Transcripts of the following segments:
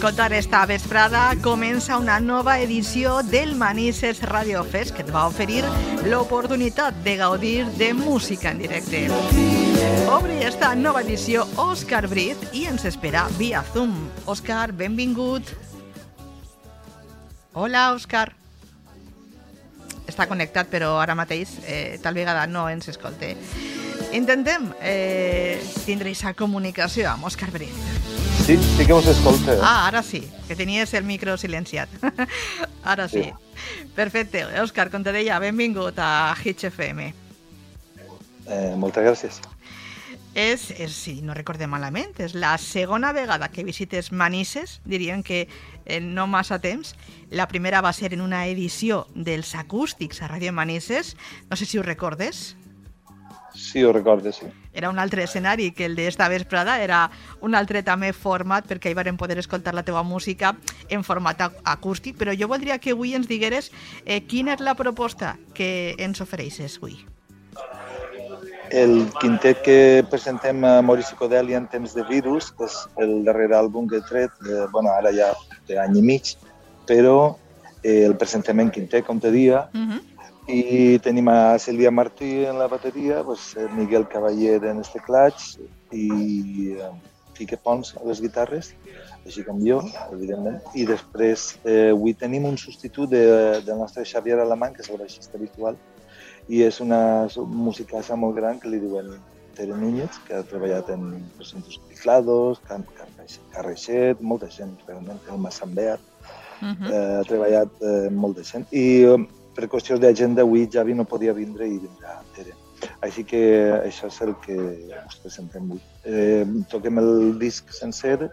acabes d'escoltar esta vesprada, comença una nova edició del Manises Radio Fest que et va oferir l'oportunitat de gaudir de música en directe. Obre esta nova edició Òscar Briz i ens espera via Zoom. Òscar, benvingut. Hola, Òscar. Està connectat, però ara mateix eh, tal vegada no ens escolte. Intentem eh, tindre aquesta comunicació amb Òscar Briz. Sí, sí que us escolta. Ah, ara sí, que tenies el micro silenciat. ara sí. Perfecte. Òscar, com te deia, benvingut a Hitch FM. Eh, moltes gràcies. És, és, si no recordem malament, és la segona vegada que visites Manises, diríem que en no massa temps. La primera va ser en una edició dels acústics a Ràdio Manises. No sé si ho recordes. Sí, ho recordo, sí. Era un altre escenari que el d'esta vesprada, era un altre també format perquè hi vam poder escoltar la teva música en format ac- acústic, però jo voldria que avui ens digueres eh, quina és la proposta que ens ofereixes avui. El quintet que presentem a Maurici Codeli en temps de virus és el darrer àlbum que he tret, de, bueno, ara ja té any i mig, però eh, el presentem en quintet, com te dia, Uh -huh. I tenim a Sílvia Martí en la bateria, pues, eh, Miguel Cavaller en els teclats i eh, Quique Pons a les guitarres, així com jo, evidentment. I després eh, avui tenim un substitut de, del nostre Xavier Alamán, que és el baixista habitual, i és una musicassa molt gran que li diuen Tere Núñez, que ha treballat en Presuntos Teclados, Can Carreixet, Carreixet, molta gent, realment, el Massambert, Uh -huh. eh, ha treballat eh, molta gent. I eh, per qüestions d'agenda avui Javi no podia vindre i vindrà Tere. Així que això és el que us presentem avui. Eh, toquem el disc sencer,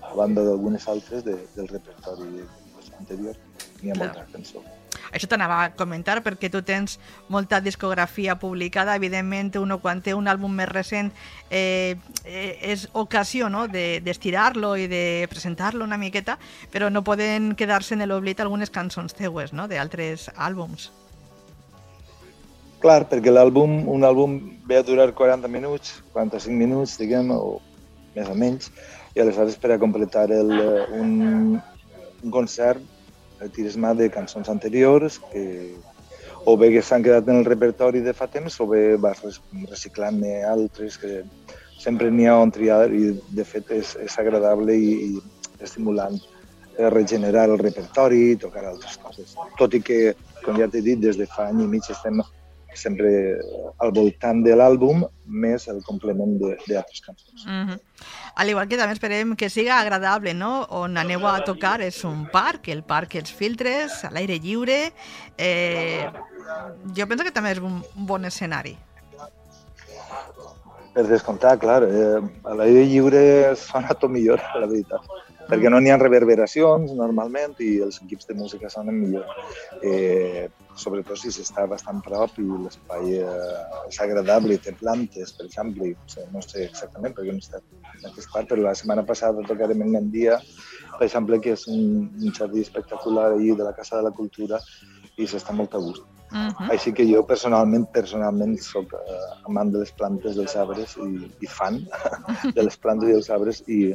a banda d'algunes altres de, del repertori anterior. N'hi ha molta cançó. Això t'anava a comentar perquè tu tens molta discografia publicada, evidentment uno quan té un àlbum més recent eh, eh, és ocasió no? de- d'estirar-lo i de presentar-lo una miqueta, però no poden quedar-se en l'oblit algunes cançons teues no? d'altres àlbums. Clar, perquè l'àlbum, un àlbum ve a durar 40 minuts, 45 minuts, diguem, o més o menys, i aleshores per a completar el, un, un concert tires mà de cançons anteriors que o bé que s'han quedat en el repertori de fa temps o bé vas reciclant-ne altres que sempre n'hi ha on triar i de fet és, és agradable i, i estimulant eh, regenerar el repertori i tocar altres coses. Tot i que, com ja t'he dit, des de fa any i mig estem sempre al voltant de l'àlbum més el complement de- d'altres cançons. Mm -hmm. Al igual que també esperem que siga agradable, no? On aneu a tocar és un parc, el parc Els Filtres, a l'aire lliure. Eh, jo penso que també és un un bon escenari. Per descomptar, clar, eh, a l'aire lliure sona tot millor, la veritat. Perquè no n'hi ha reverberacions normalment i els equips de música sonen millor. Eh, sobretot si s'està bastant prop i l'espai eh, és agradable i té plantes, per exemple. No sé exactament perquè no he estat en aquest part, però la setmana passada tocarem en Gandia, per exemple, que és un, un jardí espectacular allí de la Casa de la Cultura i s'està molt a gust. Mm -hmm. Així que jo personalment personalment sóc eh, amant de les plantes, dels arbres i, i fan de les plantes i dels arbres i,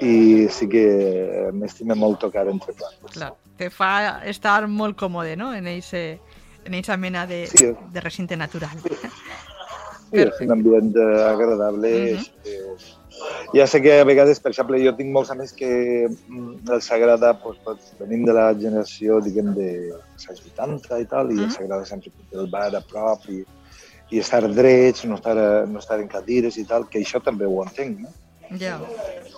i sí que m'estima molt tocar entre plantes. Clar, te fa estar molt còmode, no?, en eixe, en eixa mena de, Sí. de recinte natural. Sí, és un ambient agradable. Mhm. és, és... Ja sé que a vegades, per exemple, jo tinc molts amics que mm, els agrada, doncs, doncs, venim de la generació, diguem, de als anys 80 i tal, i Mhm. els agrada sempre el bar a prop i, i estar drets, no estar, no estar en cadires i tal, que això també ho entenc, no? Ja,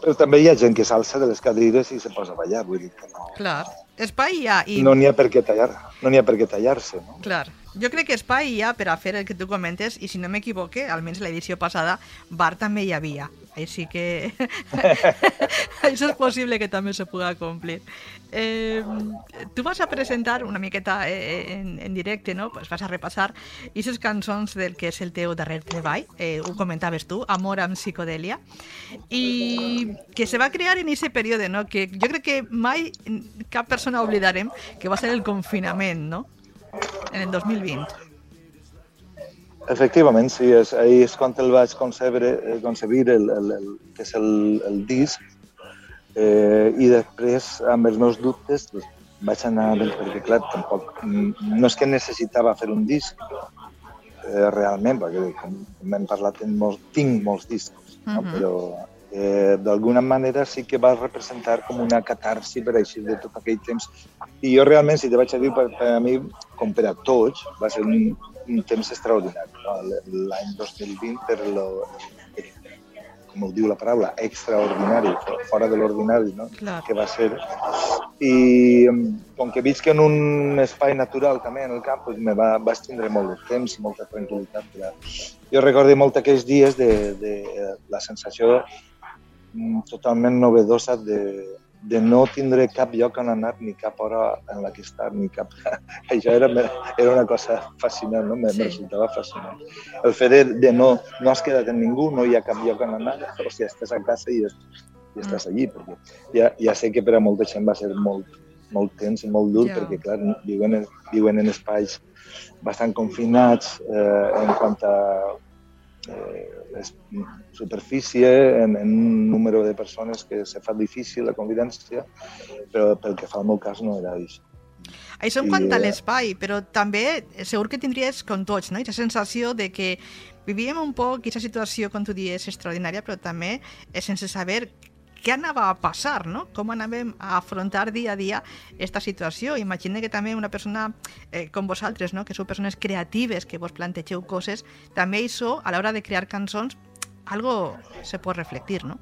Però també hi ha gent que s'alça de les cadires i se posa a ballar, vull dir que no. clar. Espai hi ha i... No n'hi ha per què tallar, no n'hi ha per què tallar-se, no? Clar, Jo crec que espai hi ha per a fer el que tu comentes i si no m'equivoque, almenys l'edició passada, bar també hi havia. Així que això és possible que també se pugui complir. Eh, tu vas a presentar una miqueta eh, en, en directe, no? Pues vas a repassar aquestes cançons del que és el teu darrer treball, eh, ho comentaves tu, Amor amb psicodèlia, i que se va crear en aquest període, no? Que jo crec que mai cap persona oblidarem que va ser el confinament, no? En el 2020. Efectivament, sí, és, ahir és quan el vaig concebre, eh, concebir el, el, el, que és el, el disc eh, i després, amb els meus dubtes, doncs, vaig anar, perquè clar, tampoc, no és que necessitava fer un disc, eh, realment, perquè com, hem parlat, tinc molts, tinc molts discos, no? Uh -huh. però eh, d'alguna manera sí que va representar com una catarsi per així de tot aquell temps. I jo realment, si te vaig a dir, per, per a mi, com per a tots, va ser un, un temps extraordinari. No? L'any 2020, per lo, com ho diu la paraula, extraordinari, fora de l'ordinari, no? Clar. que va ser. I com que visc en un espai natural també en el camp, pues me va, vaig tindre molt de temps i molta tranquil·litat. Jo recordo molt aquells dies de, de la sensació totalment novedosa de, de no tindre cap lloc on anar, ni cap hora en la que estar, ni cap... Això era, era una cosa fascinant, no? Me, Sí. me resultava fascinant. El fet de, de no, no has quedat en ningú, no hi ha cap lloc on anar, o sigui, estàs a casa i, es, i estàs allí, perquè ja, ja sé que per a molta gent va ser molt, molt tens i molt dur, Ja. perquè, clar, viuen en, viuen en espais bastant confinats eh, en quant a eh, superfície, en, en un número de persones que se fa difícil la convivència, però pel que fa al meu cas no era això. Això en I, quant a eh, l'espai, però també segur que tindries com tots, no? Aquesta sensació de que vivíem un poc aquesta situació, com tu dies, extraordinària, però també sense saber què anava a passar, no? Com anàvem a afrontar dia a dia aquesta situació. Imagina que també una persona eh, com vosaltres, no? que sou persones creatives, que vos plantegeu coses, també això, a l'hora de crear cançons, algo se pot reflectir, no?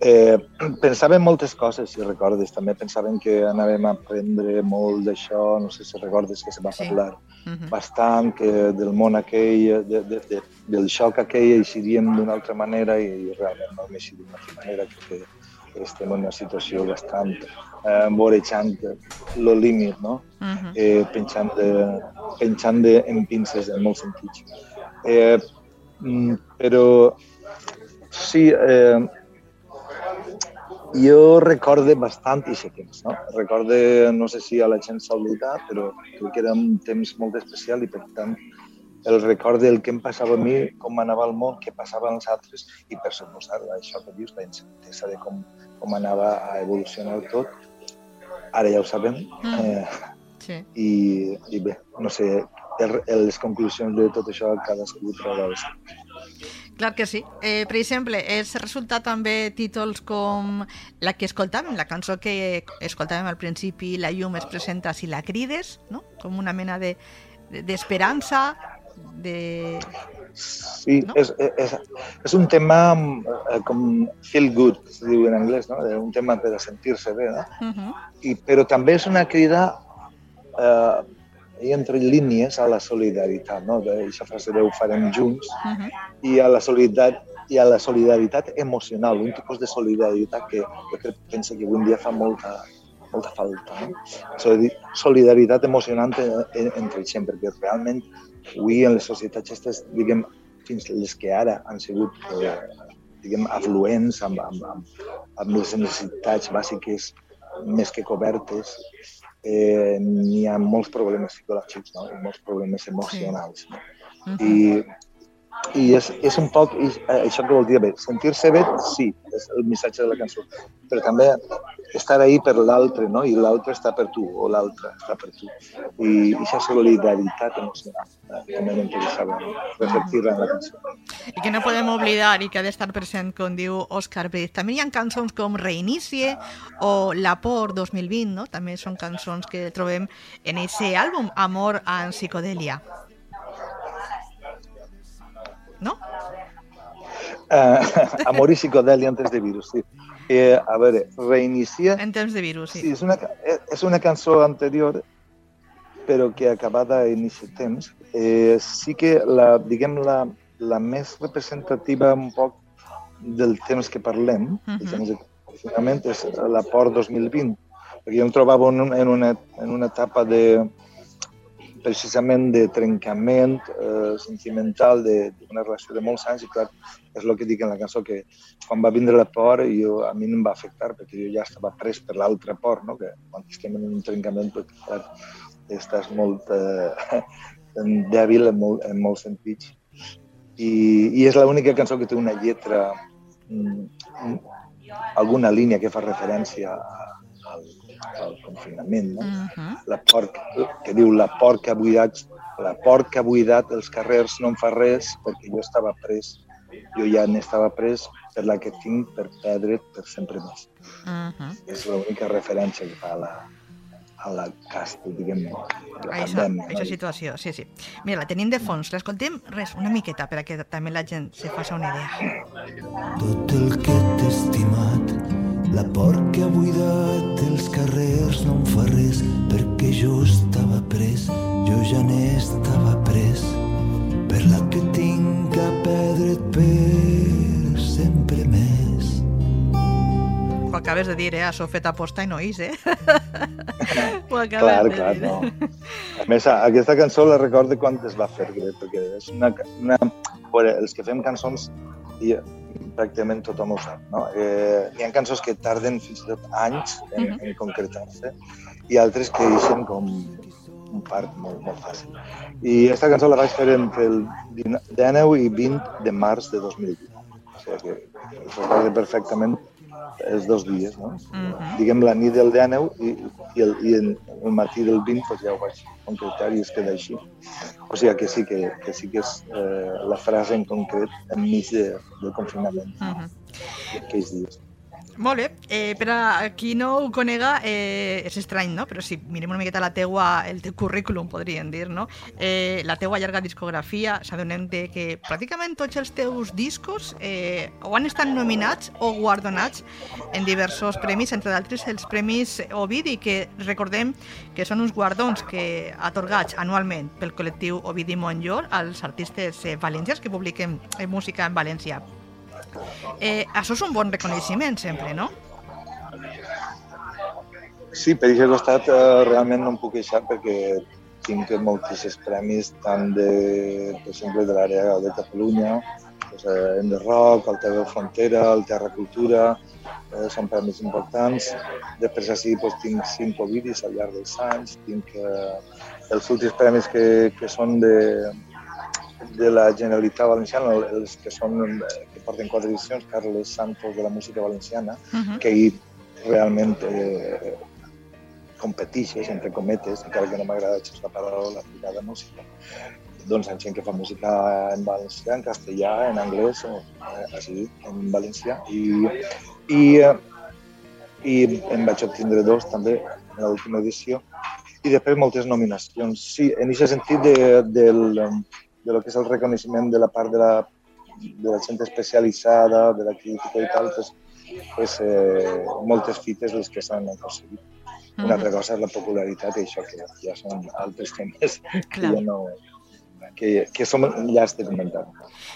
Eh, pensava en moltes coses, si recordes. També pensàvem que anàvem a aprendre molt d'això, no sé si recordes que se va Sí. parlar Uh -huh. bastant, que del món aquell, de, de, de, del xoc aquell eixiríem d'una altra manera i realment no hem d'una altra manera. Crec que estem en una situació bastant eh, vorejant el límit, no? Uh -huh. eh, penjant, de, penjant de, en pinces en molts sentits. Eh, mm, però sí, eh, jo recorde bastant aquest temps, no? Recorde, no sé si a la gent s'ha oblidat, però crec que era un temps molt especial i per tant el record del que em passava a mi, com anava el món, què passava als altres i per suposar això que dius, la incertesa de com, com anava a evolucionar tot. Ara ja ho sabem, Mm. eh, Sí. i, i bé, no sé, el, les conclusions de tot això cadascú troba les Clar que sí. Eh, per exemple, és resultat també títols com la que escoltàvem, la cançó que escoltàvem al principi, La llum es presenta si la crides, no? com una mena de de- d'esperança, de... Sí, No? és, és, és un tema eh, com feel good, es diu en anglès, no? un tema per a sentir-se bé, no? Uh -huh. I, però també és una crida eh, i entre línies a la solidaritat, no? Aquesta frase de ho farem junts, Uh -huh. i a la solidaritat i a la solidaritat emocional, un tipus de solidaritat que jo crec, penso que avui dia fa molta, molta falta. No? Solidaritat emocionant en- en- entre gent, perquè realment avui en les societats aquestes, diguem, fins les que ara han sigut eh, diguem, afluents amb, amb, amb, amb les necessitats bàsiques més que cobertes, eh, n'hi ha molts problemes psicològics no? i molts problemes emocionals. No? Uh -huh. I, i és, és un poc i- eh, això que vol dir bé. Sentir-se bé, sí, és el missatge de la cançó, però també estar ahí per l'altre, no? I l'altre està per tu, o l'altre està per tu. I aquesta solidaritat emocional eh, també m'interessava reflectir-la en la cançó. I que no podem oblidar i que ha d'estar present, com diu Òscar Pérez. També hi ha cançons com Reinicie o La Por 2020, no? També són cançons que trobem en aquest àlbum, Amor en psicodèlia. No? Eh, amor i psicodèlia antes de virus, sí. Eh, a veure, reinicia... En temps de virus, Sí, sí. és una, eh, és una cançó anterior però que acabada en aquest temps, eh, sí que la, diguem, la, la més representativa un poc del temps que parlem, uh -huh. temps de confinament, és la Port 2020, perquè jo em trobava en, una, en una etapa de, precisament de trencament eh, sentimental d'una relació de molts anys i clar, és el que dic en la cançó que quan va vindre la por jo, a mi no em va afectar perquè jo ja estava pres per l'altra por, no? que quan estem en un trencament pues, clar, estàs molt eh, dèbil en, molt, en molts sentits i, i és l'única cançó que té una lletra mm, alguna línia que fa referència al, al confinament, no? Uh -huh. La por que diu la por que ha buidat, la por que ha buidat els carrers no em fa res perquè jo estava pres, jo ja n'estava pres per la que tinc per perdre per sempre més. Uh -huh. És l'única referència que fa a la, a la casta, diguem-ne, la pandèmia. Aquesta situació, sí, sí. Mira, la tenim de fons, l'escoltem res, una miqueta, perquè també la gent se faci una idea. Tot el que t'he estimat la por que ha buidat els carrers no em fa res perquè jo estava pres, jo ja n'estava pres per la que tinc a perdre't per sempre més. Ho acabes de dir, eh? Això fet aposta i no és, eh? Ho acabes clar, de clar, dir. No. A més, aquesta cançó la recordo quan es va fer, perquè és una... una... Bueno, els que fem cançons i pràcticament tothom ho sap. No? Eh, hi ha cançons que tarden fins i tot anys en, -huh. en concretar-se i altres que deixen com un part molt, molt fàcil. I aquesta cançó la vaig fer entre el 19 i 20 de març de 2020. O sigui que perfectament els dos dies, no? Uh -huh. Diguem la nit del 19 i, i, el, i el, matí del 20 pues ja ho vaig concretar i es queda així. O sigui que sí que, que, sí que és eh, la frase en concret enmig de, del confinament uh -huh. aquells dies. Molt bé. Eh, per a qui no ho conega, eh, és estrany, no? Però si mirem una miqueta la teua, el teu currículum, podríem dir, no? Eh, la teua llarga discografia, s'adonem de que pràcticament tots els teus discos eh, o han estat nominats o guardonats en diversos premis, entre d'altres els premis Ovidi, que recordem que són uns guardons que atorgats anualment pel col·lectiu Ovidi Montllor als artistes eh, valencians que publiquen eh, música en València. Eh, això és un bon reconeixement sempre, no? Sí, per aquest costat eh, realment no em puc queixar perquè tinc moltíssims premis tant de, per exemple, de l'àrea de Catalunya, pues, eh, en de rock, el TV Frontera, el Terra Cultura, eh, són premis importants. Després així pues, tinc cinc Ovidis al llarg dels anys, tinc eh, els últims premis que, que són de, de la Generalitat Valenciana, els que són que porten quatre edicions, Carles Santos de la música valenciana, uh -huh. que ahir realment eh, competixes, entre cometes, encara que no m'agrada la paraula a música, doncs amb gent que fa música en valencià, en castellà, en anglès, o eh, així, en valencià. I, i, eh, i em vaig obtindre dos també en l'última edició i després moltes nominacions. Sí, en aquest sentit de, del, de lo que és el reconeixement de la part de la, de la gent especialitzada, de la crítica i tal, pues, pues, eh, moltes fites les que s'han aconseguit. Una altra cosa és la popularitat i això que ja són altres temes Clar. que ja no, que, que som llars de comentar.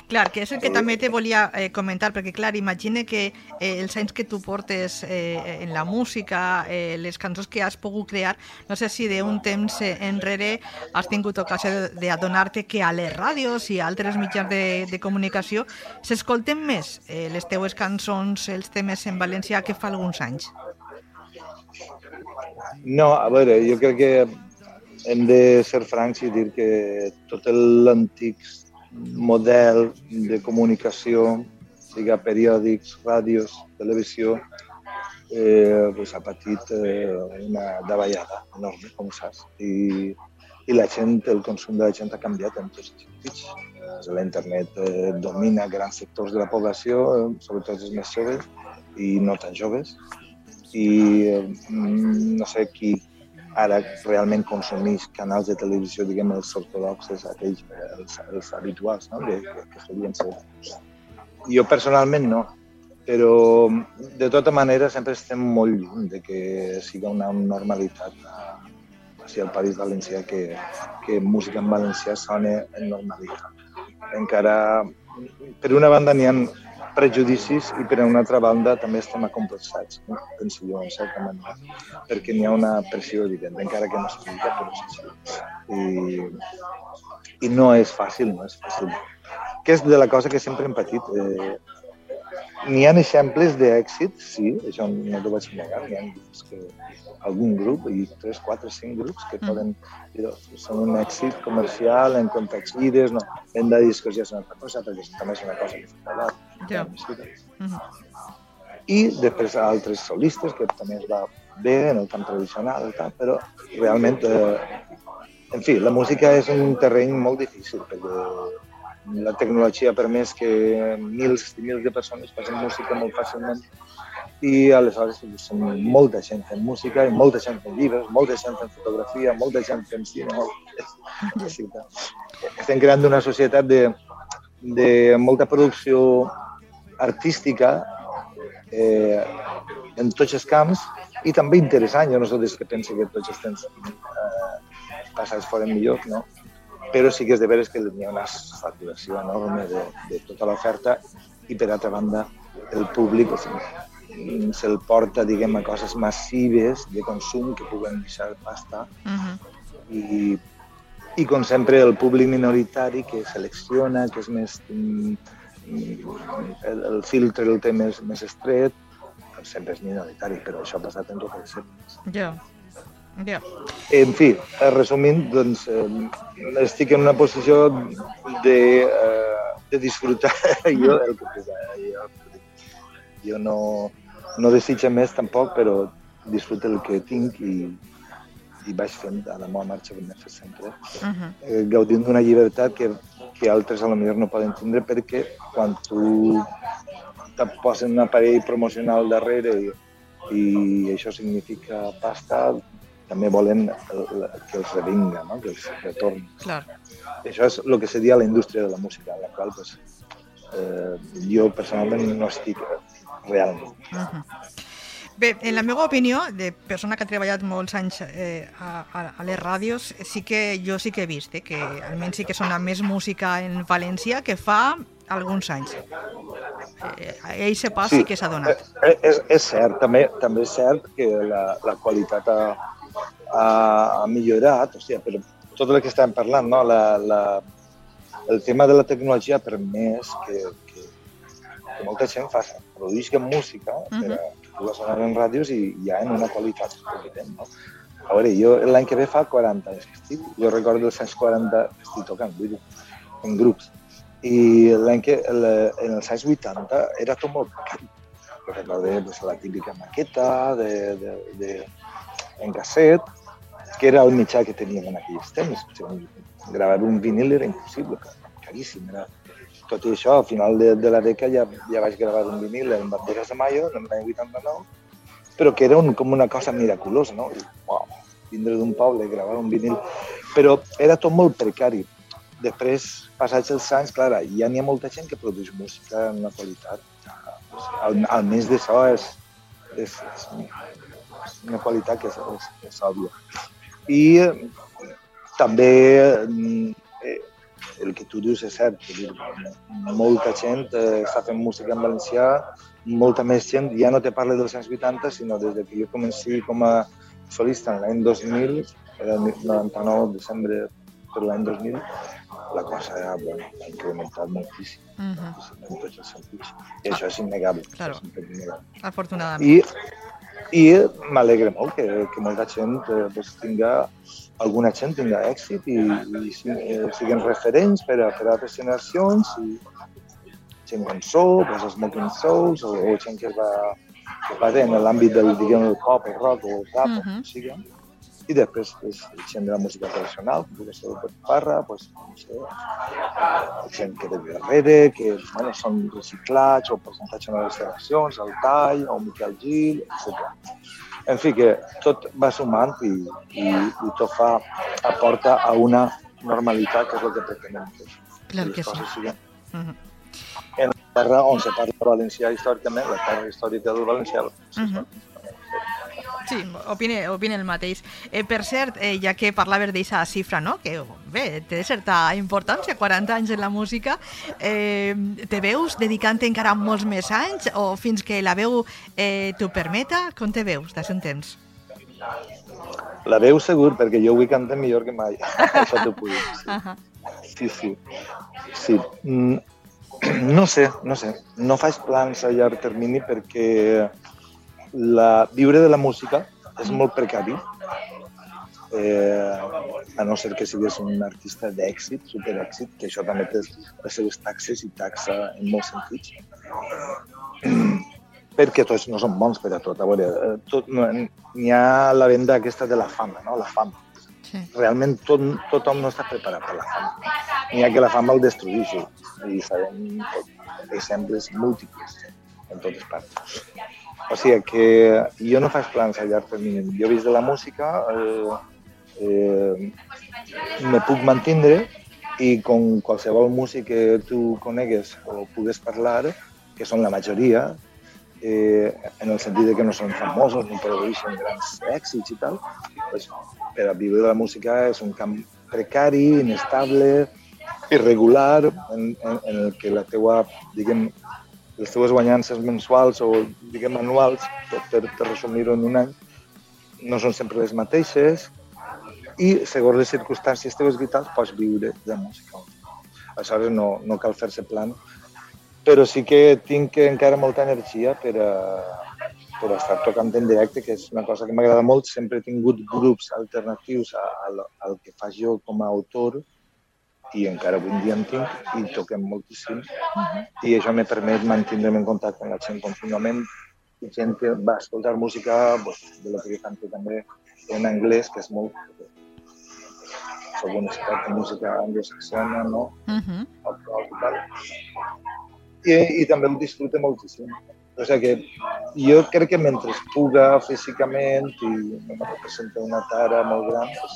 Clar, que és el que també te volia eh, comentar, perquè clar, imagine que eh, els anys que tu portes eh, en la música, eh, les cançons que has pogut crear, no sé si d'un temps enrere has tingut ocasió d'adonar-te que a les ràdios i a altres mitjans de, de comunicació s'escolten més eh, les teues cançons, els temes en valencià que fa alguns anys. No, a veure, jo crec que hem de ser francs i dir que tot l'antic model de comunicació, siga periòdics, ràdios, televisió, eh, pues ha patit eh, una davallada enorme, com saps. I, I la gent, el consum de la gent ha canviat en tots els sentits. Eh, la internet eh, domina grans sectors de la població, eh, sobretot els més joves i no tan joves. I eh, no sé qui, ara realment consumís canals de televisió, diguem, els ortodoxes, aquells, els, els habituals, no? que, que, que solien ser. Jo personalment no, però de tota manera sempre estem molt lluny de que siga una normalitat o sigui, al País Valencià que, que música en valencià sona en normalitat. Encara, per una banda n'hi ha prejudicis i per una altra banda també estem acomplexats, no? penso jo, en certa manera, perquè n'hi ha una pressió evident, encara que no s'explica, però és així. I, I no és fàcil, no és fàcil. Que és de la cosa que sempre hem patit. Eh, N'hi ha exemples d'èxit, sí, això no t'ho vaig negar, n'hi ha que algun grup, i 3, 4, 5 grups que poden dir, són un èxit comercial en context gires, no, venda de discos ja és una altra cosa, perquè també és una cosa que s'ha parlat. Ja. Mm -hmm. I després altres solistes, que també es va bé en el camp tradicional, tal, però realment, eh, en fi, la música és un terreny molt difícil, perquè la tecnologia ha permès que mils i mils de persones facin música molt fàcilment i aleshores som molta gent fent música i molta gent fent llibres, molta gent fent fotografia, molta gent fent cine. Molt... Sí, Estem creant una societat de, de molta producció artística eh, en tots els camps i també interessant. Jo no soc dels que penso que tots els temps eh, passats foren millors, no? Però sí que és de veres que hi ha una saturació enorme de, de tota l'oferta i per altra banda el públic o sigui, se'l porta diguem a coses massives de consum que puguen deixar pasta uh -huh. i, i com sempre el públic minoritari que selecciona, que és més el, el filtre el té més, més estret sempre és minoritari, però això ha passat en totes les èpoques. Ja. Yeah. Yeah. En fi, resumint, doncs, eh, estic en una posició de, eh, de disfrutar jo el que puc. Jo, jo no, no desitjo més tampoc, però disfruto el que tinc i, i vaig fent a la meva marxa com he fet sempre, uh -huh. eh, gaudint d'una llibertat que, que altres a lo millor no poden tindre perquè quan tu te posen un aparell promocional darrere i, i això significa pasta, també volen que els revinga, no? que els retorni. Clar. Això és el que seria la indústria de la música, la qual pues, eh, jo personalment no estic realment. Uh -huh. Bé, en la meva opinió, de persona que ha treballat molts anys eh, a, a les ràdios, sí que jo sí que he vist eh, que almenys sí que sona més música en València que fa alguns anys. Eh, ell se pas sí, sí que s'ha donat. Eh, és, és cert, també, també és cert que la, la qualitat ha, ha, millorat, o sigui, però tot el que estàvem parlant, no? la, la, el tema de la tecnologia ha permès que, que, que molta gent faci, produïsca música uh -huh. per a que pugui sonar en ràdios i ja en una qualitat evident. No? A veure, jo l'any que ve fa 40 anys que estic, jo recordo els anys 40 que estic tocant, vull dir, en grups. I l'any que, en els anys 80 era tot molt. Jo recordo pues, la típica maqueta de, de, de, en casset, que era el mitjà que teníem en aquells temps. Gravar un vinil era impossible, caríssim. Era... Tot i això, al final de, de la dècada ja, ja vaig gravar un vinil en Banderes de Mayo, en l'any 89, però que era un, com una cosa miraculosa, no? Uau, vindre d'un poble, gravar un vinil... Però era tot molt precari. Després, passats els anys, clar, ja n'hi ha molta gent que produeix música en una qualitat. Al, almenys d'això és, és, és una qualitat que és, és, és òbvia i també eh, el que tu dius és cert, dir, molta gent eh, està fent música en valencià, molta més gent, ja no te parlo dels anys 80, sinó des que jo comenci com a solista en l'any 2000, era el 99, desembre per l'any 2000, la cosa ja bueno, ha incrementat moltíssim, uh -huh. en tots els sentits. I això és innegable. Claro. És innegable. Afortunadament. I i m'alegra molt que, que molta gent eh, pues, tinga, alguna gent tinga èxit i, i eh, siguin referents per a, per a altres generacions i gent com Soul, pues, Smoking Souls o, o gent que va, que va en l'àmbit del, diguem, el pop, el rock o el rap, uh -huh. o sigui, i després pues, gent de la música tradicional, com pugui ser el Parra, pues, no sé, gent que de darrere, que bueno, són reciclats o presentats en les seleccions, el Tall o Miquel Gil, etc. En fi, que tot va sumant i, i, i tot fa, aporta a una normalitat que és el que pretenem que, Clar que, que sí. Siguen. Uh -huh. En la terra on se parla valencià històricament, la terra històrica del valencià, uh -huh Sí, opine, opine el mateix. Eh, per cert, eh, ja que parlaves d'aquesta xifra, no? que bé, té certa importància, 40 anys en la música, eh, te veus dedicant encara molts més anys o fins que la veu eh, t'ho permeta? Com te veus un temps? La veu segur, perquè jo avui canto millor que mai. Això t'ho puc dir. Sí. Uh -huh. sí, sí. sí. Mm, no sé, no sé. No faig plans a llarg termini perquè la, viure de la música és molt precari. Eh, a no ser que siguis un artista d'èxit, superèxit, que això també té les seves taxes i taxa en molts sentits perquè tots no són bons per a tot. A veure, eh, tot, n'hi ha la venda aquesta de la fama, no? la fama. Sí. Realment tot, tothom no està preparat per la fama. N'hi ha que la fama el destruïixi. I sabem exemples múltiples en totes parts. O sigui que jo no faig plans a llarg termini. Jo vist de la música, eh, eh, me puc mantindre i com qualsevol músic que tu conegues o pugues parlar, que són la majoria, eh, en el sentit de que no són famosos ni produeixen grans èxits i tal, pues, per a viure de la música és un camp precari, inestable, irregular, en, en, en el que la teua, diguem, les teues guanyances mensuals o, diguem, anuals, per, per, resumir-ho en un any, no són sempre les mateixes i, segons les circumstàncies teves vitals, pots viure de música. Aleshores, no, no cal fer-se plan però sí que tinc encara molta energia per a, per a estar tocant en directe, que és una cosa que m'agrada molt. Sempre he tingut grups alternatius al, al que faig jo com a autor i encara avui en dia en tinc i toquem moltíssim. Uh -huh. I això me permet mantindre'm en contacte amb la gent contínuament. I gent que va escoltar música pues, de lo que jo canto també en anglès, que és molt soc un expert música anglosaxona, no? Uh -huh. El, el, el, i, i també ho disfruto moltíssim. O sigui que jo crec que mentre puga físicament i no me representa una tara molt gran, pues,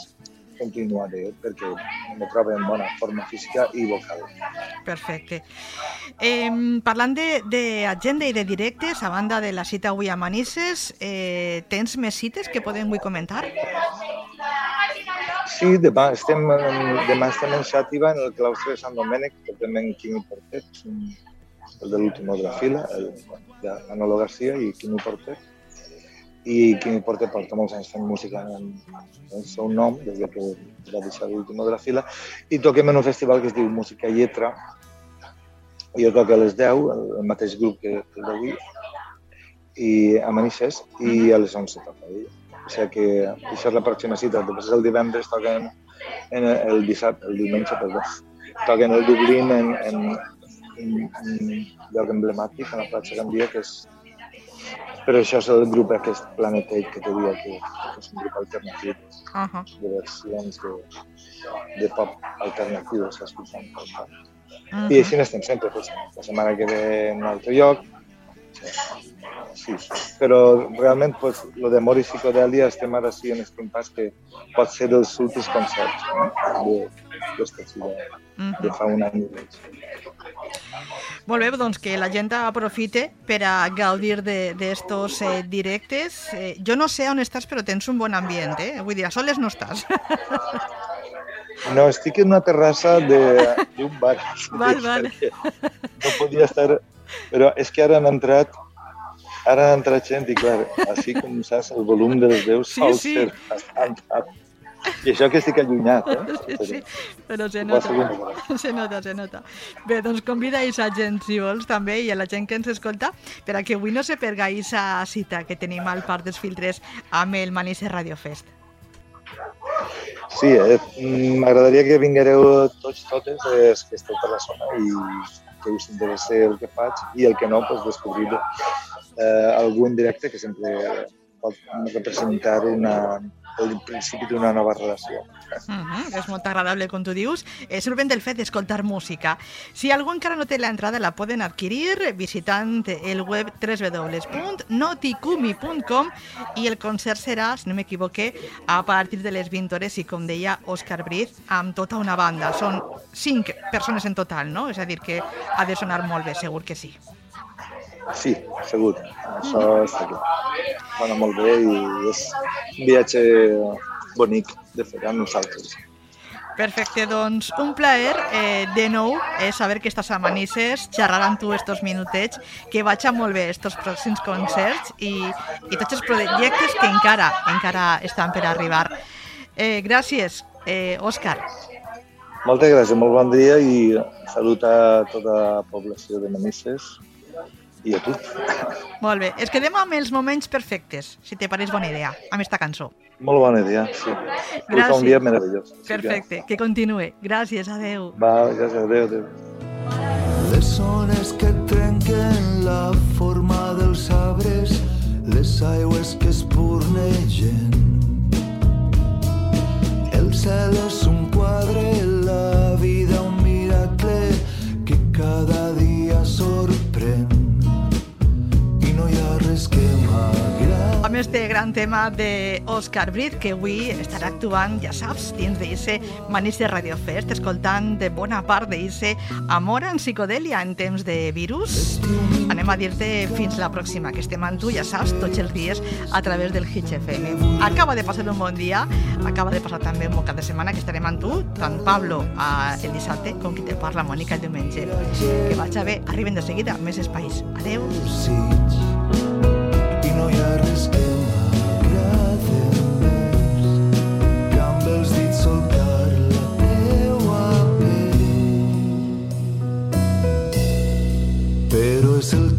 continuaré perquè me trobo en bona forma física i vocal. Perfecte. Eh, parlant d'agenda i de directes, a banda de la cita avui a Manises, eh, tens més cites que podem avui comentar? Sí, demà estem, demà estem en Xàtiva, en el claustre de Sant Domènec, que també en Quimi Portet, el de l'último de la fila, el de Manolo García i Quimi Porter. I Quimi Porter porta molts anys fent música en, en el seu nom, des que va deixar l'último de la fila, i toquem en un festival que es diu Música Lletra, jo toco a les 10, el, mateix grup que, que el d'avui, i a Manises, i a les 11 toca ella. O sigui que això és la pròxima cita. Després el divendres toquen en el dissabte, el diumenge, perdó, toquen el Dublín en, en, un, un lloc emblemàtic a la platja Gandia, que és... Però això és el grup aquest Planet 8 que te diu que, que és un grup alternatiu uh -huh. de versions de, de pop alternatiu que pel pop. Uh -huh. I així n'estem sempre, pues, la setmana que ve en un altre lloc. Sí, però realment pues, lo de Mori Psicodèlia estem ara sí en aquest pas que pot ser els últims concerts no? de, de, de, de fa un any i mig. Molt bé, doncs que la gent aprofite per a gaudir d'estos eh, directes. Eh, jo no sé on estàs, però tens un bon ambient, eh? Vull dir, a soles no estàs. No, estic en una terrassa d'un bar. Val, val. No podia estar... Però és que ara han entrat ara han entrat gent i, clar, així com saps, el volum de les veus sí, sol sí. ser bastant alt. I això que estic allunyat, eh? Sí, sí, però se nota, se nota, se nota. Bé, doncs convida a gent, si vols, també, i a la gent que ens escolta, per a que avui no se perga aquesta cita que tenim al Parc dels Filtres amb el Manisse Radio Fest. Sí, eh, m'agradaria que vinguereu tots, totes, eh, que esteu per la zona i que us interessi el que faig i el que no, doncs descobrir eh, algú en directe que sempre pot representar una, el principi d'una nova relació. Mm -hmm, és molt agradable, com tu dius. Eh, simplement el fet d'escoltar música. Si algú encara no té l'entrada, la poden adquirir visitant el web www.noticumi.com i el concert serà, si no m'equivoque, a partir de les 20 hores i, com deia Òscar Briz, amb tota una banda. Són cinc persones en total, no? És a dir, que ha de sonar molt bé, segur que sí. Sí, segur. Això està clar. Va anar molt bé i és un viatge bonic de fer amb nosaltres. Perfecte, doncs un plaer eh, de nou eh, saber que estàs a Manises, xerrar amb tu estos minutets, que vagi molt bé estos pròxims concerts i, i tots els projectes que encara encara estan per arribar. Eh, gràcies, eh, Òscar. Moltes gràcies, molt bon dia i salut a tota la població de Manises i a tu. Molt bé, es quedem amb els moments perfectes, si te pareix bona idea, amb esta cançó. Molt bona idea, sí. Gràcies. un dia meravellós. Perfecte, que continuï. Gràcies, adeu. Va, gràcies, adeu, adeu. Les ones que trenquen la forma dels arbres, les aigües que espurnegen. El cel és un Amb este gran tema de Òscar Brit, que avui estarà actuant, ja saps, dins d'Ise Manís de Radio Fest, escoltant de bona part d'Ise Amor en psicodèlia en temps de virus. Anem a dir-te fins la pròxima, que estem amb tu, ja saps, tots els dies a través del Hits FM. Acaba de passar un bon dia, acaba de passar també un bon cap de setmana, que estarem amb tu, tant Pablo a el dissabte com qui te parla, Mònica, el diumenge. Que vaig bé, arriben de seguida més espais. Adeu. i no hi ha Universal